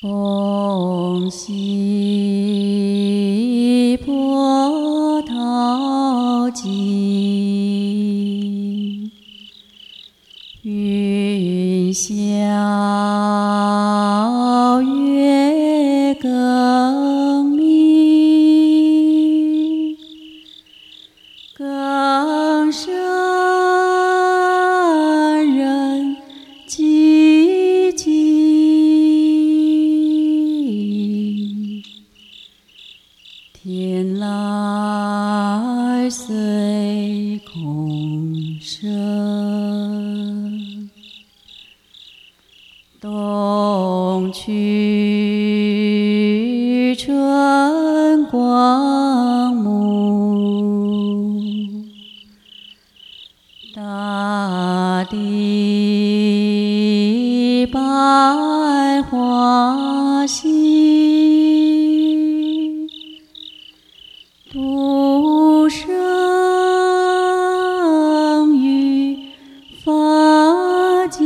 唵悉波涛经，云霄月更明，更深天来随空生。东去春光暮，大地百花新，独生于法界。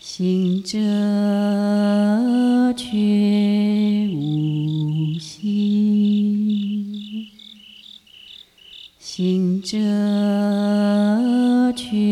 行者却无心。行者却。